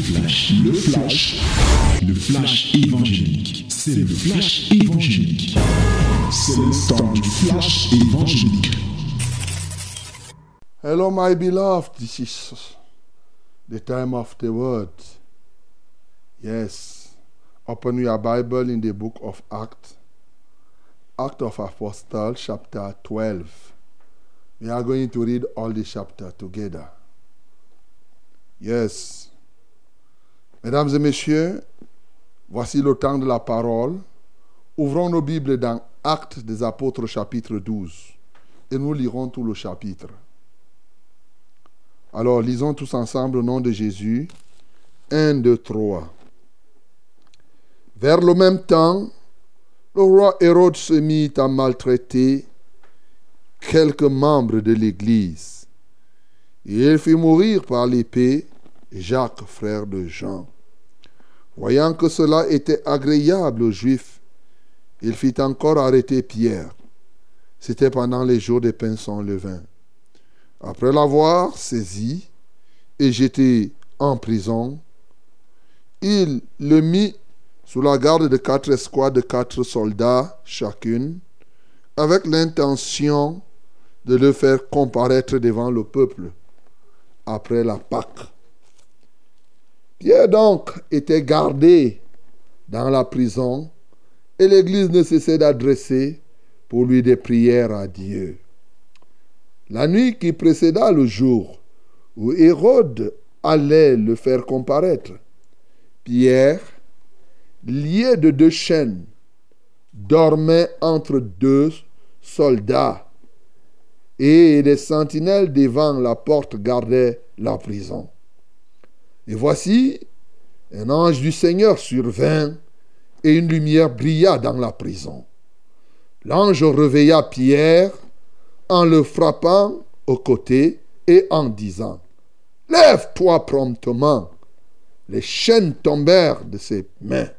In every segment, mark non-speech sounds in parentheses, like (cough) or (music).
flash, le flash, le flash évangélique. C'est le flash évangélique. C'est le temps du flash évangélique. Hello, my beloved. This is the time of the word. Yes. Open your Bible in the book of Acts. Act of Apostles, chapter 12. We are going to read all the chapter together. Yes. Mesdames et messieurs, voici le temps de la parole. Ouvrons nos Bibles dans Actes des Apôtres, chapitre 12. Et nous lirons tout le chapitre. Alors, lisons tous ensemble au nom de Jésus. 1, 2, 3. Vers le même temps, le roi Hérode se mit à maltraiter quelques membres de l'Église. Et il fit mourir par l'épée Jacques, frère de Jean. Voyant que cela était agréable aux Juifs, il fit encore arrêter Pierre. C'était pendant les jours des pains sans levain. Après l'avoir saisi et jeté en prison, il le mit sous la garde de quatre escouades de quatre soldats chacune, avec l'intention de le faire comparaître devant le peuple après la Pâque. Pierre donc était gardé dans la prison et l'Église ne cessait d'adresser pour lui des prières à Dieu. La nuit qui précéda le jour où Hérode allait le faire comparaître, Pierre, lié de deux chaînes, dormait entre deux soldats et des sentinelles devant la porte gardaient la prison. Et voici, un ange du Seigneur survint et une lumière brilla dans la prison. L'ange réveilla Pierre en le frappant au côté et en disant, Lève-toi promptement. Les chaînes tombèrent de ses mains.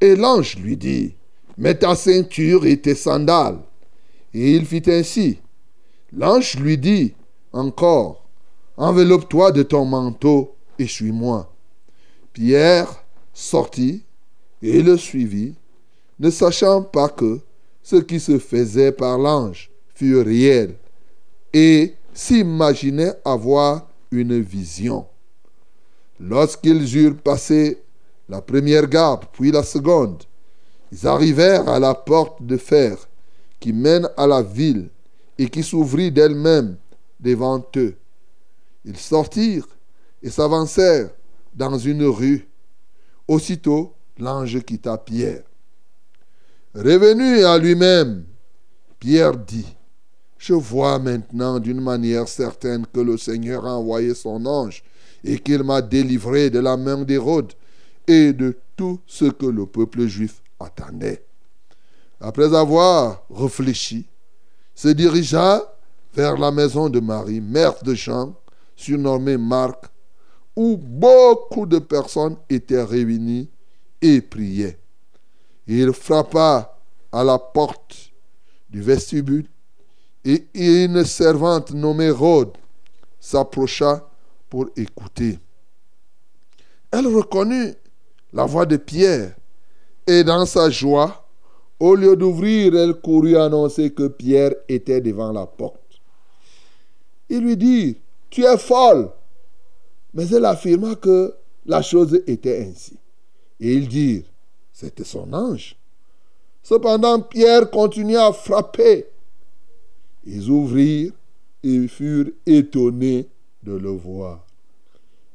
Et l'ange lui dit, Mets ta ceinture et tes sandales. Et il fit ainsi. L'ange lui dit encore, Enveloppe-toi de ton manteau et suis-moi. Pierre sortit et le suivit, ne sachant pas que ce qui se faisait par l'ange fut réel, et s'imaginait avoir une vision. Lorsqu'ils eurent passé la première garde, puis la seconde, ils arrivèrent à la porte de fer qui mène à la ville et qui s'ouvrit d'elle-même devant eux. Ils sortirent et s'avancèrent dans une rue. Aussitôt, l'ange quitta Pierre. Revenu à lui-même, Pierre dit, Je vois maintenant d'une manière certaine que le Seigneur a envoyé son ange et qu'il m'a délivré de la main d'Hérode et de tout ce que le peuple juif attendait. Après avoir réfléchi, se dirigea vers la maison de Marie, mère de Jean, surnommée Marc, où beaucoup de personnes étaient réunies et priaient. Il frappa à la porte du vestibule et une servante nommée Rhode s'approcha pour écouter. Elle reconnut la voix de Pierre et dans sa joie, au lieu d'ouvrir, elle courut annoncer que Pierre était devant la porte. Il lui dit, tu es folle. Mais elle affirma que la chose était ainsi. Et ils dirent, c'était son ange. Cependant, Pierre continua à frapper. Ils ouvrirent et furent étonnés de le voir.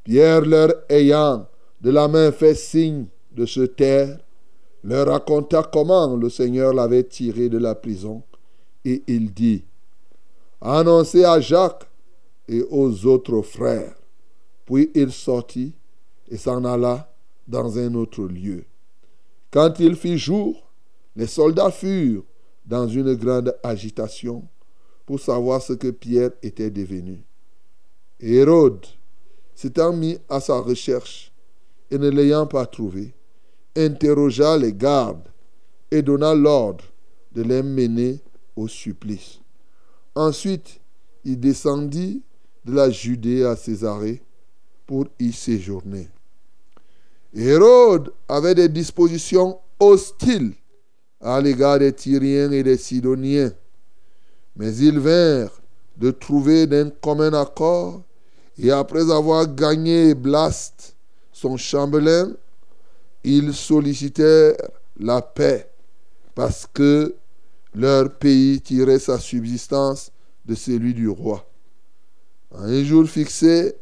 Pierre leur ayant de la main fait signe de se taire, leur raconta comment le Seigneur l'avait tiré de la prison. Et il dit, annoncez à Jacques et aux autres frères puis il sortit et s'en alla dans un autre lieu. Quand il fit jour, les soldats furent dans une grande agitation pour savoir ce que Pierre était devenu. Hérode, s'étant mis à sa recherche et ne l'ayant pas trouvé, interrogea les gardes et donna l'ordre de les mener au supplice. Ensuite, il descendit de la Judée à Césarée pour y séjourner. Hérode avait des dispositions hostiles à l'égard des Tyriens et des Sidoniens. Mais ils vinrent de trouver d'un commun accord, et après avoir gagné Blast, son chambellan, ils sollicitèrent la paix, parce que leur pays tirait sa subsistance de celui du roi. un jour fixé,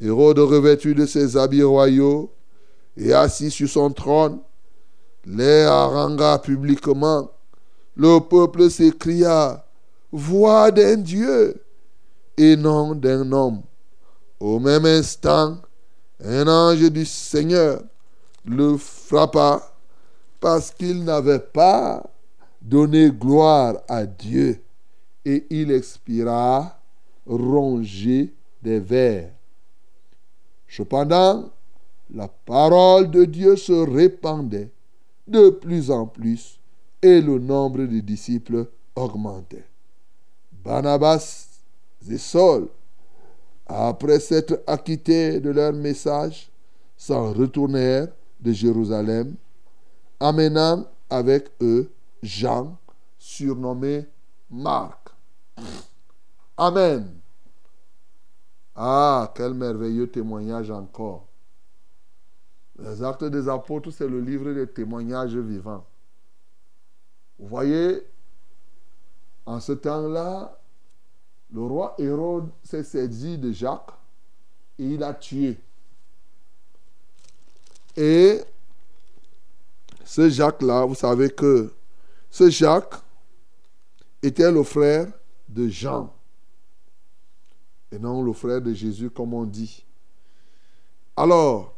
Hérode revêtu de ses habits royaux et assis sur son trône, les harangua publiquement. Le peuple s'écria, Voix d'un Dieu et non d'un homme. Au même instant, un ange du Seigneur le frappa parce qu'il n'avait pas donné gloire à Dieu et il expira rongé des vers. Cependant, la parole de Dieu se répandait de plus en plus et le nombre de disciples augmentait. Barnabas et Saul, après s'être acquittés de leur message, s'en retournèrent de Jérusalem, amenant avec eux Jean, surnommé Marc. Amen. Ah, quel merveilleux témoignage encore. Les actes des apôtres, c'est le livre des témoignages vivants. Vous voyez, en ce temps-là, le roi Hérode s'est saisi de Jacques et il a tué. Et ce Jacques-là, vous savez que ce Jacques était le frère de Jean et non le frère de Jésus comme on dit. Alors,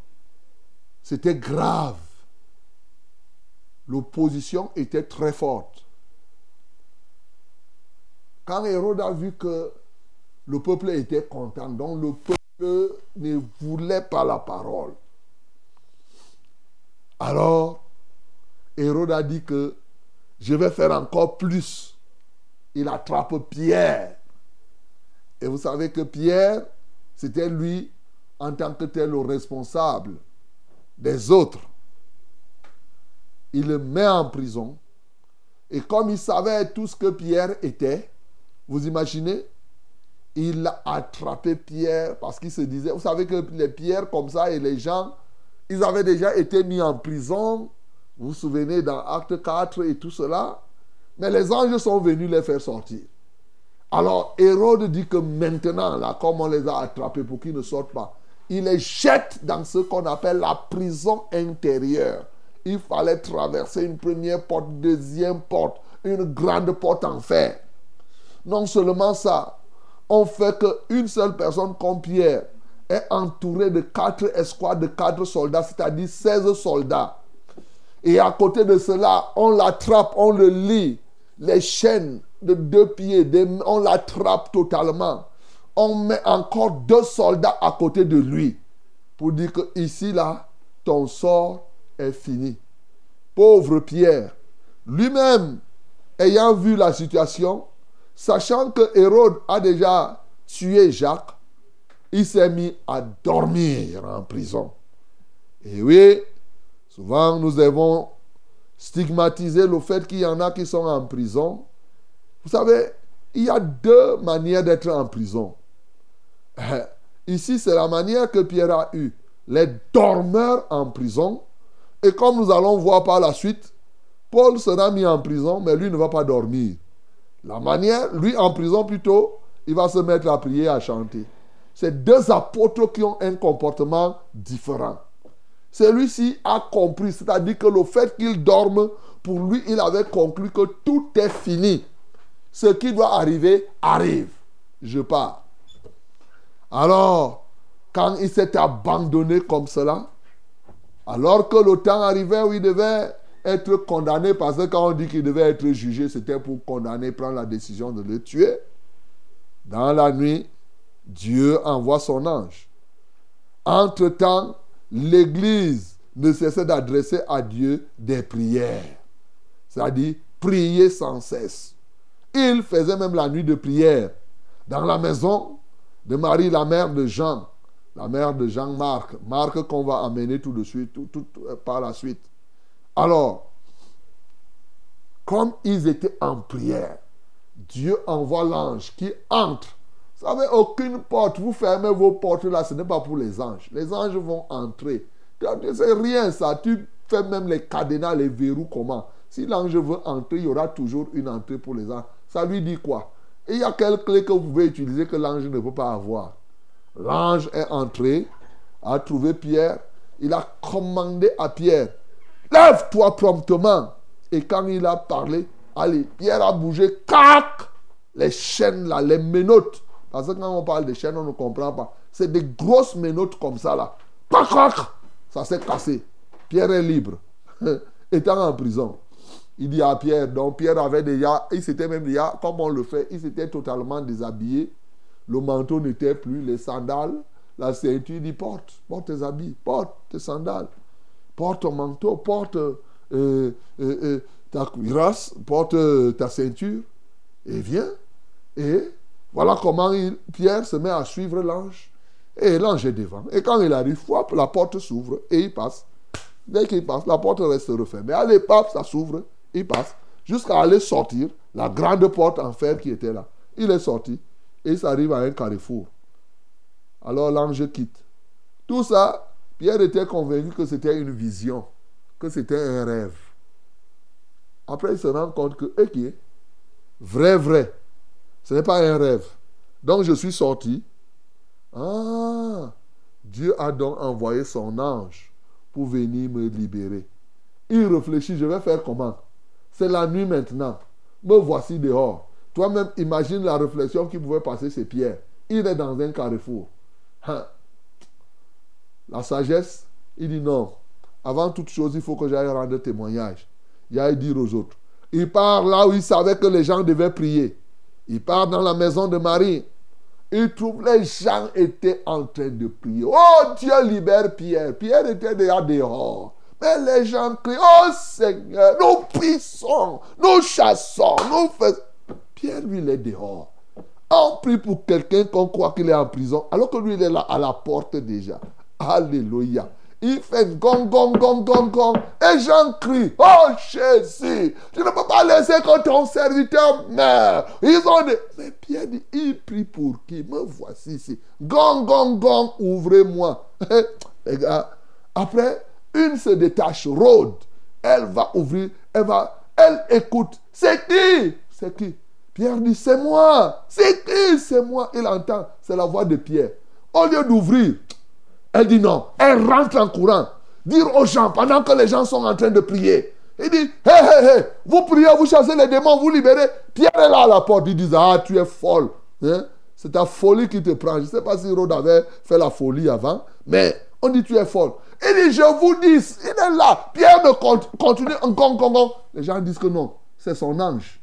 c'était grave. L'opposition était très forte. Quand Hérode a vu que le peuple était content, donc le peuple ne voulait pas la parole. Alors, Hérode a dit que je vais faire encore plus. Il attrape Pierre. Et vous savez que Pierre, c'était lui, en tant que tel, le responsable des autres. Il le met en prison. Et comme il savait tout ce que Pierre était, vous imaginez, il a attrapé Pierre parce qu'il se disait, vous savez que les pierres comme ça et les gens, ils avaient déjà été mis en prison. Vous vous souvenez dans Acte 4 et tout cela. Mais les anges sont venus les faire sortir. Alors Hérode dit que maintenant, là, comme on les a attrapés pour qu'ils ne sortent pas, il les jette dans ce qu'on appelle la prison intérieure. Il fallait traverser une première porte, deuxième porte, une grande porte en fer. Non seulement ça, on fait qu'une seule personne comme Pierre est entourée de quatre escouades de quatre soldats, c'est-à-dire 16 soldats. Et à côté de cela, on l'attrape, on le lit, les chaînes de deux pieds, on l'attrape totalement. On met encore deux soldats à côté de lui pour dire que ici, là, ton sort est fini. Pauvre Pierre, lui-même, ayant vu la situation, sachant que Hérode a déjà tué Jacques, il s'est mis à dormir en prison. Et oui, souvent nous avons stigmatisé le fait qu'il y en a qui sont en prison. Vous savez, il y a deux manières d'être en prison. (laughs) Ici, c'est la manière que Pierre a eue. Les dormeurs en prison. Et comme nous allons voir par la suite, Paul sera mis en prison, mais lui ne va pas dormir. La manière, lui en prison plutôt, il va se mettre à prier, à chanter. C'est deux apôtres qui ont un comportement différent. Celui-ci a compris, c'est-à-dire que le fait qu'il dorme, pour lui, il avait conclu que tout est fini. Ce qui doit arriver, arrive. Je pars. Alors, quand il s'est abandonné comme cela, alors que le temps arrivait où il devait être condamné, parce que quand on dit qu'il devait être jugé, c'était pour condamner, prendre la décision de le tuer. Dans la nuit, Dieu envoie son ange. Entre-temps, l'Église ne cessait d'adresser à Dieu des prières. C'est-à-dire prier sans cesse. Il faisait même la nuit de prière dans la maison de Marie, la mère de Jean, la mère de Jean-Marc, Marc qu'on va amener tout de suite, tout, tout, par la suite. Alors, comme ils étaient en prière, Dieu envoie l'ange qui entre. Vous savez, aucune porte, vous fermez vos portes là, ce n'est pas pour les anges. Les anges vont entrer. C'est rien ça. Tu fais même les cadenas, les verrous, comment Si l'ange veut entrer, il y aura toujours une entrée pour les anges. Ça lui dit quoi? Il y a quelle clé que vous pouvez utiliser que l'ange ne peut pas avoir L'ange est entré, a trouvé Pierre. Il a commandé à Pierre, lève-toi promptement. Et quand il a parlé, allez, Pierre a bougé, cac Les chaînes là, les menottes. Parce que quand on parle de chaînes, on ne comprend pas. C'est des grosses menottes comme ça là. Cac Ça s'est cassé. Pierre est libre. (laughs) Étant en prison. Il dit à Pierre, donc Pierre avait déjà, il s'était même déjà, comme on le fait, il s'était totalement déshabillé. Le manteau n'était plus, les sandales, la ceinture, il dit porte, porte tes habits, porte tes sandales, porte ton manteau, porte euh, euh, euh, ta cuirasse, porte ta ceinture, et viens. Et voilà comment Pierre se met à suivre l'ange. Et l'ange est devant. Et quand il arrive, la porte s'ouvre et il passe. Dès qu'il passe, la porte reste refermée. Allez, pape, ça s'ouvre, il passe. Jusqu'à aller sortir la grande porte en fer qui était là. Il est sorti et il s'arrive à un carrefour. Alors l'ange quitte. Tout ça, Pierre était convaincu que c'était une vision, que c'était un rêve. Après, il se rend compte que, ok, vrai, vrai, ce n'est pas un rêve. Donc je suis sorti. Ah, Dieu a donc envoyé son ange pour venir me libérer. Il réfléchit, je vais faire comment? C'est la nuit maintenant. Me voici dehors. Toi-même, imagine la réflexion qui pouvait passer chez Pierre. Il est dans un carrefour. Hein? La sagesse, il dit non. Avant toute chose, il faut que j'aille rendre témoignage. Il aille dire aux autres. Il part là où il savait que les gens devaient prier. Il part dans la maison de Marie. Il trouve les gens étaient en train de prier. Oh Dieu libère Pierre. Pierre était déjà dehors. Mais les gens crient, oh Seigneur, nous prissons, nous chassons, nous faisons. Pierre, lui, il est dehors. On prie pour quelqu'un qu'on croit qu'il est en prison, alors que lui, il est là à la porte déjà. Alléluia. Il fait gong, gong, gong, gong, gong. Et j'en crie, oh Jésus, tu ne peux pas laisser que ton serviteur meure. Ils ont. Mais Pierre dit, il prie pour qui? Me voici ici. Gong, gong, gong, ouvrez-moi. (laughs) Les gars, après, une se détache, Rôde. Elle va ouvrir, elle va, elle écoute. C'est qui? C'est qui? Pierre dit, c'est moi. C'est qui? C'est moi. Il entend, c'est la voix de Pierre. Au lieu d'ouvrir, elle dit non. Elle rentre en courant. Dire aux gens, pendant que les gens sont en train de prier. Il dit, hé, hé, hé, vous priez, vous chassez les démons, vous libérez. Pierre est là à la porte. Il dit, ah, tu es folle. Hein? C'est ta folie qui te prend. Je ne sais pas si Rod avait fait la folie avant, mais on dit, tu es folle. Il dit, je vous dis, il est là. Pierre ne continue encore, Les gens disent que non, c'est son ange.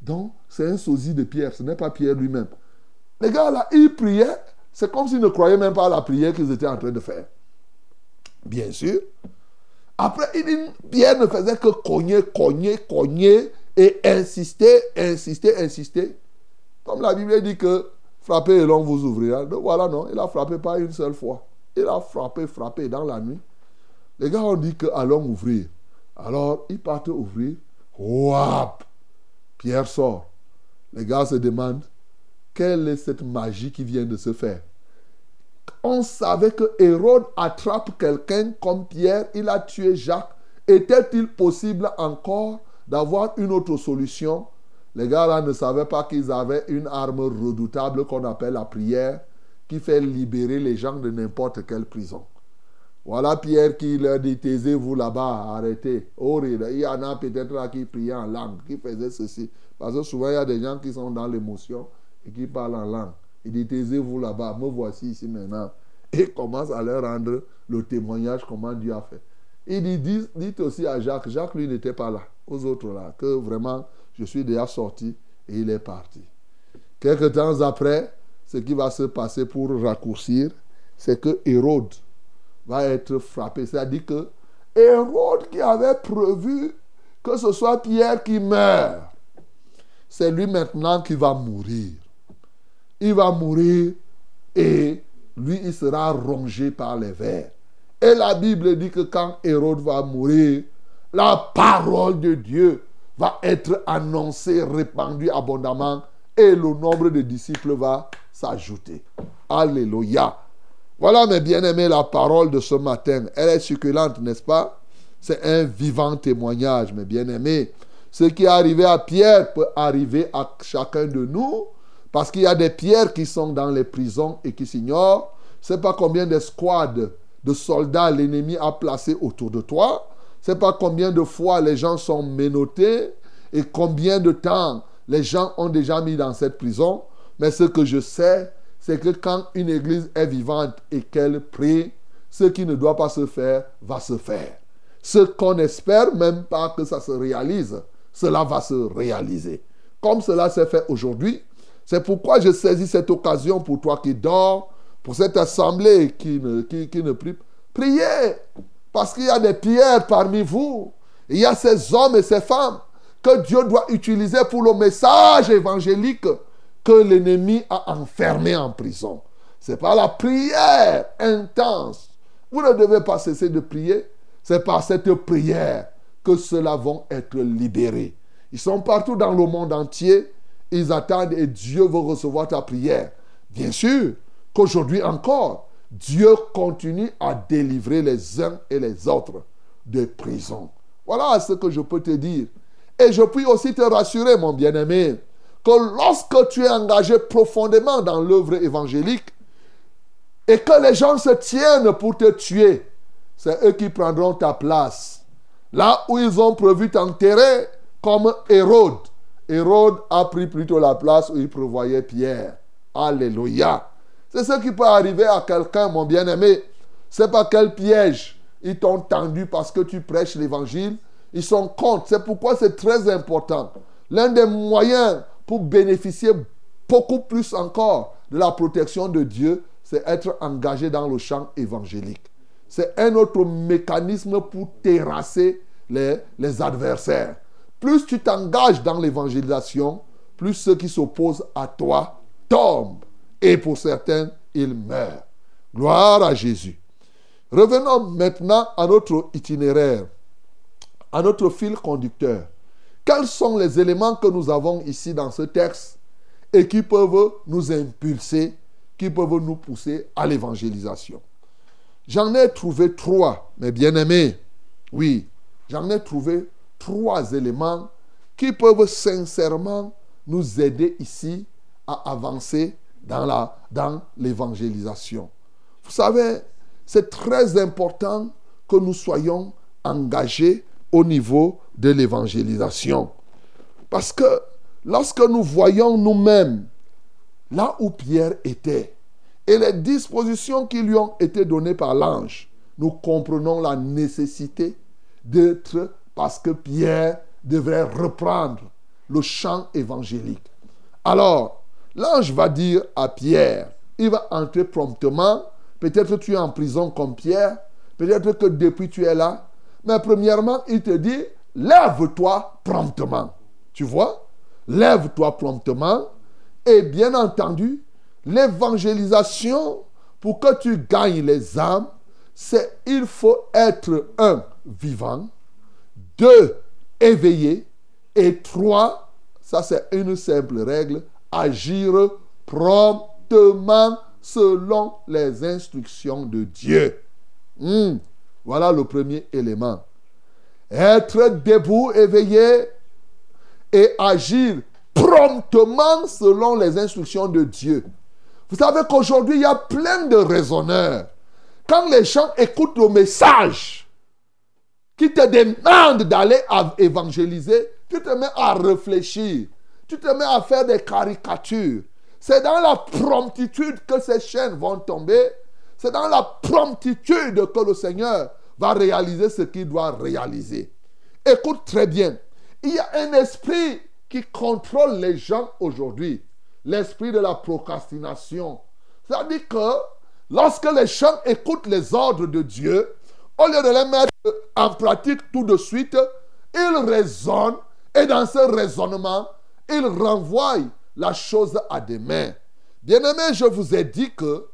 Donc, c'est un sosie de Pierre, ce n'est pas Pierre lui-même. Les gars là, ils priaient c'est comme s'ils ne croyaient même pas à la prière qu'ils étaient en train de faire. Bien sûr. Après, Pierre ne faisait que cogner, cogner, cogner et insister, insister, insister. Comme la Bible dit que frapper et l'on vous ouvrira. Donc voilà, non, il a frappé pas une seule fois. Il a frappé, frappé dans la nuit. Les gars ont dit que allons ouvrir. Alors, ils partent ouvrir. Wap! Pierre sort. Les gars se demandent quelle est cette magie qui vient de se faire? On savait que Hérode attrape quelqu'un comme Pierre, il a tué Jacques. Était-il possible encore d'avoir une autre solution? Les gars là ne savaient pas qu'ils avaient une arme redoutable qu'on appelle la prière, qui fait libérer les gens de n'importe quelle prison. Voilà Pierre qui leur dit Taisez-vous là-bas, arrêtez. Oh, il y en a peut-être là qui priaient en langue, qui faisaient ceci. Parce que souvent, il y a des gens qui sont dans l'émotion qui parle en langue. Il dit, taisez-vous là-bas, me voici ici maintenant. Et (laughs) commence à leur rendre le témoignage comment Dieu a fait. Il dit, dites, aussi à Jacques, Jacques lui n'était pas là, aux autres là, que vraiment je suis déjà sorti et il est parti. Quelque temps après, ce qui va se passer pour raccourcir, c'est que Hérode va être frappé. C'est-à-dire que Hérode qui avait prévu que ce soit Pierre qui meurt, c'est lui maintenant qui va mourir il va mourir et lui, il sera rongé par les vers. Et la Bible dit que quand Hérode va mourir, la parole de Dieu va être annoncée, répandue abondamment, et le nombre de disciples va s'ajouter. Alléluia. Voilà, mes bien-aimés, la parole de ce matin. Elle est succulente, n'est-ce pas? C'est un vivant témoignage, mes bien-aimés. Ce qui est arrivé à Pierre peut arriver à chacun de nous, parce qu'il y a des pierres qui sont dans les prisons et qui s'ignorent. C'est pas combien d'escouades de soldats l'ennemi a placé autour de toi. C'est pas combien de fois les gens sont menottés et combien de temps les gens ont déjà mis dans cette prison. Mais ce que je sais, c'est que quand une église est vivante et qu'elle prie, ce qui ne doit pas se faire va se faire. Ce qu'on espère même pas que ça se réalise, cela va se réaliser. Comme cela s'est fait aujourd'hui, c'est pourquoi je saisis cette occasion pour toi qui dors, pour cette assemblée qui ne, qui, qui ne prie. Priez, parce qu'il y a des pierres parmi vous. Il y a ces hommes et ces femmes que Dieu doit utiliser pour le message évangélique que l'ennemi a enfermé en prison. C'est par la prière intense. Vous ne devez pas cesser de prier. C'est par cette prière que ceux-là vont être libérés. Ils sont partout dans le monde entier. Ils attendent et Dieu veut recevoir ta prière. Bien sûr qu'aujourd'hui encore, Dieu continue à délivrer les uns et les autres de prison. Voilà ce que je peux te dire. Et je puis aussi te rassurer, mon bien-aimé, que lorsque tu es engagé profondément dans l'œuvre évangélique et que les gens se tiennent pour te tuer, c'est eux qui prendront ta place. Là où ils ont prévu t'enterrer, comme Hérode. Hérode a pris plutôt la place où il prévoyait Pierre. Alléluia. C'est ce qui peut arriver à quelqu'un, mon bien-aimé. C'est pas quel piège ils t'ont tendu parce que tu prêches l'évangile. Ils sont contre. C'est pourquoi c'est très important. L'un des moyens pour bénéficier beaucoup plus encore de la protection de Dieu, c'est être engagé dans le champ évangélique. C'est un autre mécanisme pour terrasser les, les adversaires. Plus tu t'engages dans l'évangélisation, plus ceux qui s'opposent à toi tombent. Et pour certains, ils meurent. Gloire à Jésus. Revenons maintenant à notre itinéraire, à notre fil conducteur. Quels sont les éléments que nous avons ici dans ce texte et qui peuvent nous impulser, qui peuvent nous pousser à l'évangélisation? J'en ai trouvé trois, mes bien-aimés. Oui, j'en ai trouvé trois éléments qui peuvent sincèrement nous aider ici à avancer dans, l'évangélisation. Vous savez, c'est très important que nous soyons engagés au niveau de l'évangélisation. Parce que lorsque nous voyons nous-mêmes là où Pierre était et les dispositions qui lui ont été données par l'ange, nous comprenons la nécessité d'être parce que Pierre devrait reprendre le chant évangélique. Alors, l'ange va dire à Pierre, il va entrer promptement, peut-être tu es en prison comme Pierre, peut-être que depuis tu es là, mais premièrement, il te dit, lève-toi promptement. Tu vois? Lève-toi promptement. Et bien entendu, l'évangélisation, pour que tu gagnes les âmes, c'est il faut être un vivant, deux éveillé, et trois, ça c'est une simple règle, agir promptement selon les instructions de Dieu. Hmm. Voilà le premier élément. Être debout, éveillé et agir promptement selon les instructions de Dieu. Vous savez qu'aujourd'hui, il y a plein de raisonneurs. Quand les gens écoutent le message qui te demande d'aller évangéliser, tu te mets à réfléchir. Tu te mets à faire des caricatures. C'est dans la promptitude que ces chaînes vont tomber. C'est dans la promptitude que le Seigneur va réaliser ce qu'il doit réaliser. Écoute très bien. Il y a un esprit qui contrôle les gens aujourd'hui. L'esprit de la procrastination. C'est-à-dire que lorsque les gens écoutent les ordres de Dieu, au lieu de les mettre en pratique tout de suite, ils raisonnent et dans ce raisonnement, ils renvoient la chose à des mains. Bien-aimé, je vous ai dit que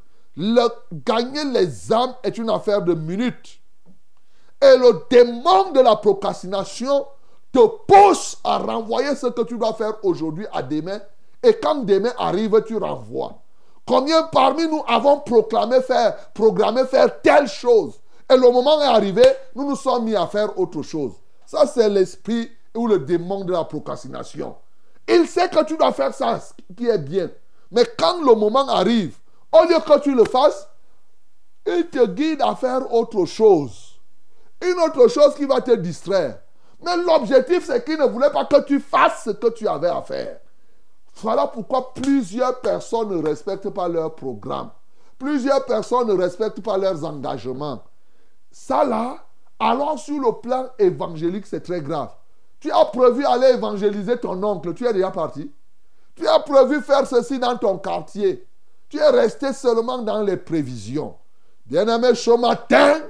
gagner les âmes est une affaire de minutes. Et le démon de la procrastination te pousse à renvoyer ce que tu dois faire aujourd'hui à demain. Et quand demain arrive, tu renvoies. Combien parmi nous avons proclamé faire, programmé faire telle chose? Et le moment est arrivé, nous nous sommes mis à faire autre chose. Ça, c'est l'esprit ou le démon de la procrastination. Il sait que tu dois faire ça, qui est bien. Mais quand le moment arrive, au lieu que tu le fasses, il te guide à faire autre chose. Une autre chose qui va te distraire. Mais l'objectif, c'est qu'il ne voulait pas que tu fasses ce que tu avais à faire. Voilà pourquoi plusieurs personnes ne respectent pas leur programme. Plusieurs personnes ne respectent pas leurs engagements. Ça là, alors sur le plan évangélique, c'est très grave. Tu as prévu aller évangéliser ton oncle, tu es déjà parti. Tu as prévu faire ceci dans ton quartier. Tu es resté seulement dans les prévisions. Bien-aimé, ce matin,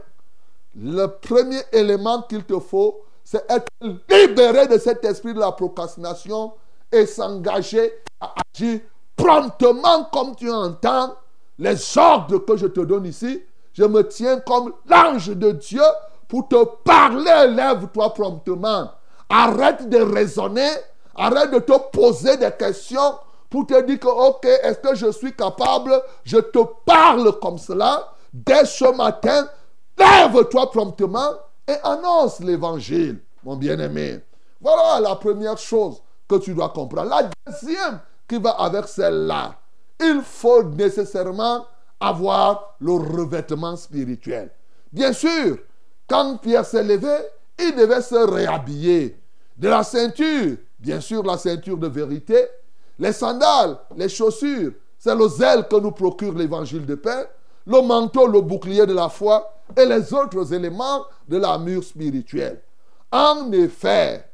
le premier élément qu'il te faut, c'est être libéré de cet esprit de la procrastination et s'engager à agir promptement comme tu entends les ordres que je te donne ici. Je me tiens comme l'ange de Dieu pour te parler. Lève-toi promptement. Arrête de raisonner. Arrête de te poser des questions pour te dire que, ok, est-ce que je suis capable? Je te parle comme cela. Dès ce matin, lève-toi promptement et annonce l'évangile, mon bien-aimé. Voilà la première chose que tu dois comprendre. La deuxième qui va avec celle-là, il faut nécessairement avoir le revêtement spirituel. Bien sûr, quand Pierre s'est levé, il devait se réhabiller. De la ceinture, bien sûr la ceinture de vérité, les sandales, les chaussures, c'est le zèle que nous procure l'évangile de paix, le manteau, le bouclier de la foi et les autres éléments de la mur spirituelle. En effet,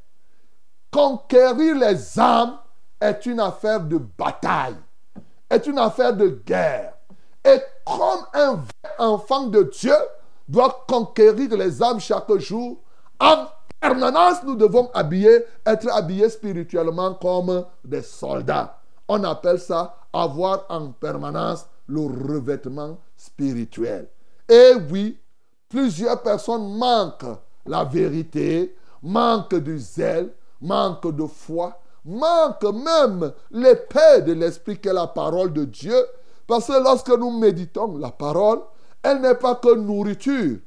Conquérir les âmes est une affaire de bataille, est une affaire de guerre. Et comme un enfant de Dieu doit conquérir les âmes chaque jour, en permanence, nous devons habiller, être habillés spirituellement comme des soldats. On appelle ça avoir en permanence le revêtement spirituel. Et oui, plusieurs personnes manquent la vérité, manquent du zèle, manque de foi, manque même l'épée de l'esprit qu'est la parole de Dieu. Parce que lorsque nous méditons la parole, elle n'est pas que nourriture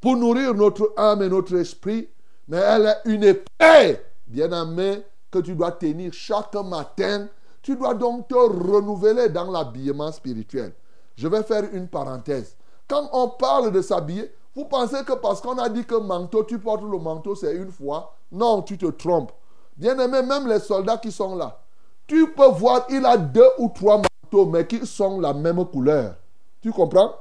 pour nourrir notre âme et notre esprit, mais elle est une épée, bien aimée, que tu dois tenir chaque matin. Tu dois donc te renouveler dans l'habillement spirituel. Je vais faire une parenthèse. Quand on parle de s'habiller, vous pensez que parce qu'on a dit que manteau, tu portes le manteau, c'est une fois Non, tu te trompes. Bien aimé, même les soldats qui sont là, tu peux voir, il a deux ou trois manteaux, mais qui sont la même couleur. Tu comprends?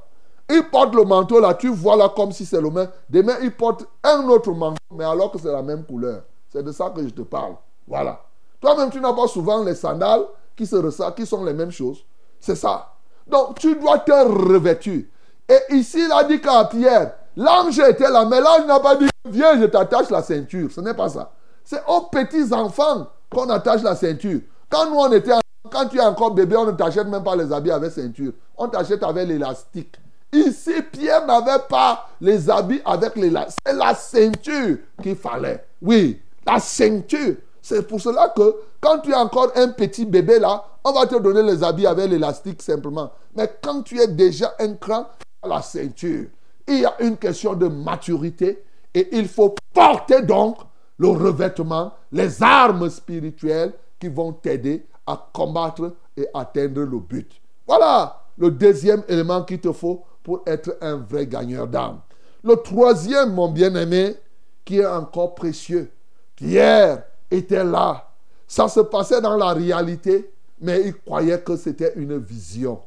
Il porte le manteau là, tu vois là comme si c'est le même. Demain, il porte un autre manteau, mais alors que c'est la même couleur. C'est de ça que je te parle. Voilà. Toi-même, tu n'as pas souvent les sandales qui se ressortent, qui sont les mêmes choses. C'est ça. Donc, tu dois te revêtir. Et ici, il a dit qu'à Pierre, l'ange était là, mais l'ange n'a pas dit, viens, je t'attache la ceinture. Ce n'est pas ça. C'est aux petits enfants qu'on attache la ceinture. Quand nous, on était, quand tu es encore bébé, on ne t'achète même pas les habits avec ceinture. On t'achète avec l'élastique. Ici, Pierre n'avait pas les habits avec l'élastique. C'est la ceinture qu'il fallait. Oui, la ceinture. C'est pour cela que quand tu es encore un petit bébé là, on va te donner les habits avec l'élastique simplement. Mais quand tu es déjà un cran, la ceinture. Il y a une question de maturité et il faut porter donc le revêtement, les armes spirituelles qui vont t'aider à combattre et atteindre le but. Voilà le deuxième élément qu'il te faut pour être un vrai gagneur d'âme. Le troisième, mon bien-aimé, qui est encore précieux. Pierre était là. Ça se passait dans la réalité, mais il croyait que c'était une vision.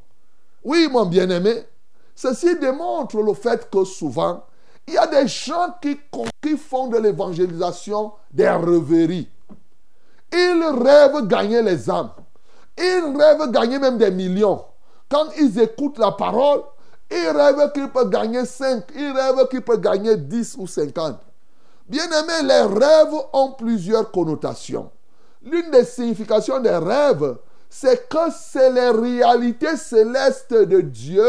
Oui, mon bien-aimé, Ceci démontre le fait que souvent, il y a des gens qui, font de l'évangélisation des rêveries. Ils rêvent gagner les âmes. Ils rêvent gagner même des millions. Quand ils écoutent la parole, ils rêvent qu'ils peuvent gagner 5, ils rêvent qu'ils peuvent gagner 10 ou 50. Bien aimé, les rêves ont plusieurs connotations. L'une des significations des rêves, c'est que c'est les réalités célestes de Dieu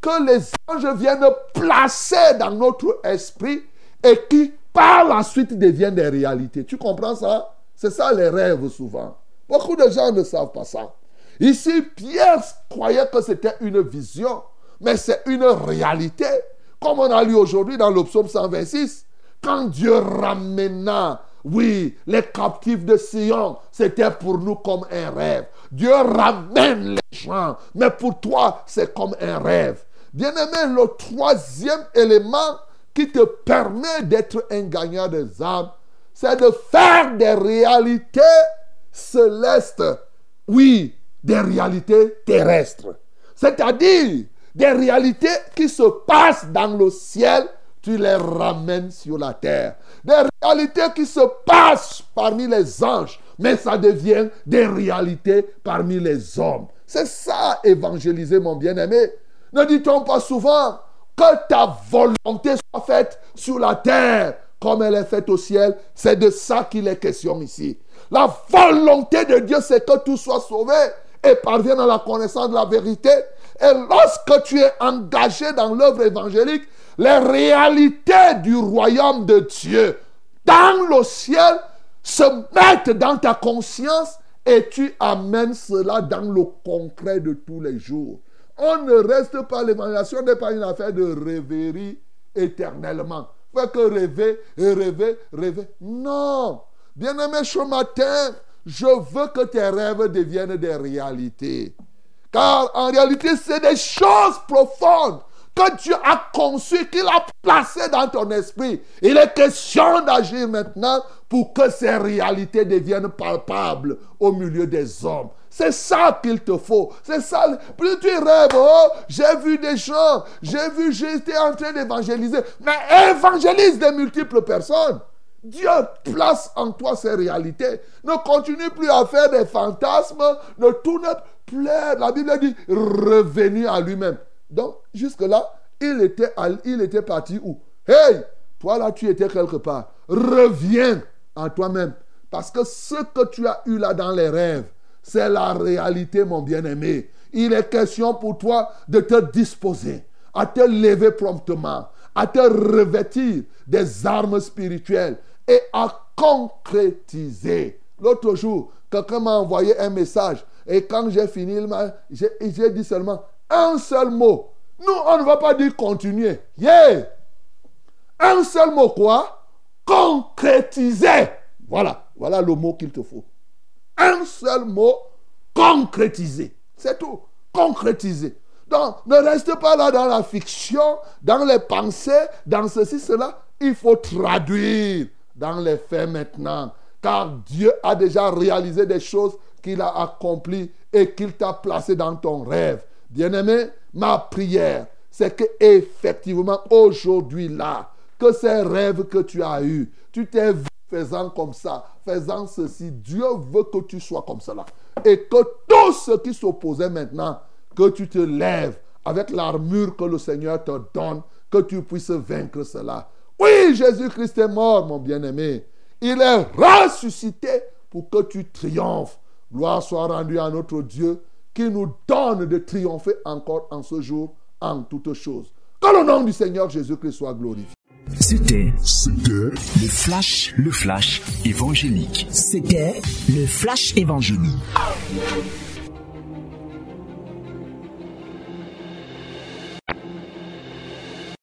que les anges viennent placer dans notre esprit et qui par la suite deviennent des réalités. Tu comprends ça? C'est ça les rêves souvent. Beaucoup de gens ne savent pas ça. Ici, Pierre croyait que c'était une vision, mais c'est une réalité. Comme on a lu aujourd'hui dans le psaume 126, quand Dieu ramena, oui, les captifs de Sion, c'était pour nous comme un rêve. Dieu ramène les gens, mais pour toi, c'est comme un rêve. Bien-aimé, le troisième élément qui te permet d'être un gagnant des âmes, c'est de faire des réalités célestes. Oui, des réalités terrestres. C'est-à-dire des réalités qui se passent dans le ciel, tu les ramènes sur la terre. Des réalités qui se passent parmi les anges, mais ça devient des réalités parmi les hommes. C'est ça, évangéliser, mon bien-aimé. Ne dit-on pas souvent que ta volonté soit faite sur la terre comme elle est faite au ciel? C'est de ça qu'il est question ici. La volonté de Dieu, c'est que tout soit sauvé et parvienne à la connaissance de la vérité. Et lorsque tu es engagé dans l'œuvre évangélique, les réalités du royaume de Dieu dans le ciel se mettent dans ta conscience et tu amènes cela dans le concret de tous les jours. On ne reste pas, l'évangélisation n'est pas une affaire de rêverie éternellement. Fait que rêver rêver, rêver. Non. Bien-aimé, ce matin, je veux que tes rêves deviennent des réalités. Car en réalité, c'est des choses profondes que Dieu a conçues, qu'il a placées dans ton esprit. Il est question d'agir maintenant pour que ces réalités deviennent palpables au milieu des hommes. C'est ça qu'il te faut. C'est ça. Plus tu rêves, oh, j'ai vu des gens, j'ai vu, j'étais en train d'évangéliser. Mais évangélise des multiples personnes. Dieu place en toi ces réalités. Ne continue plus à faire des fantasmes, ne tourne plus. La Bible dit revenu à lui-même. Donc, jusque-là, il était, parti où? Hey, toi là, tu étais quelque part. Reviens à toi-même. Parce que ce que tu as eu là dans les rêves, c'est la réalité, mon bien-aimé. Il est question pour toi de te disposer, à te lever promptement, à te revêtir des armes spirituelles et à concrétiser. L'autre jour, quelqu'un m'a envoyé un message et quand j'ai fini, j'ai dit seulement un seul mot. Nous, on ne va pas dire continuer. Yeah! Un seul mot quoi? Concrétiser. Voilà, voilà le mot qu'il te faut. Un seul mot, concrétiser. C'est tout. Concrétiser. Donc, ne reste pas là dans la fiction, dans les pensées, dans ceci, cela. Il faut traduire dans les faits maintenant. Car Dieu a déjà réalisé des choses qu'il a accomplies et qu'il t'a placées dans ton rêve. Bien-aimé, ma prière, c'est que effectivement aujourd'hui là, que ces rêves que tu as eus, tu t'es vu faisant comme ça, faisant ceci, Dieu veut que tu sois comme cela. Et que tout ce qui s'opposait maintenant, que tu te lèves avec l'armure que le Seigneur te donne, que tu puisses vaincre cela. Oui, Jésus-Christ est mort, mon bien-aimé. Il est ressuscité pour que tu triomphes. Gloire soit rendue à notre Dieu qui nous donne de triompher encore en ce jour en toutes choses. Que le nom du Seigneur Jésus-Christ soit glorifié. C'était le flash, le flash évangélique. C'était le flash évangélique.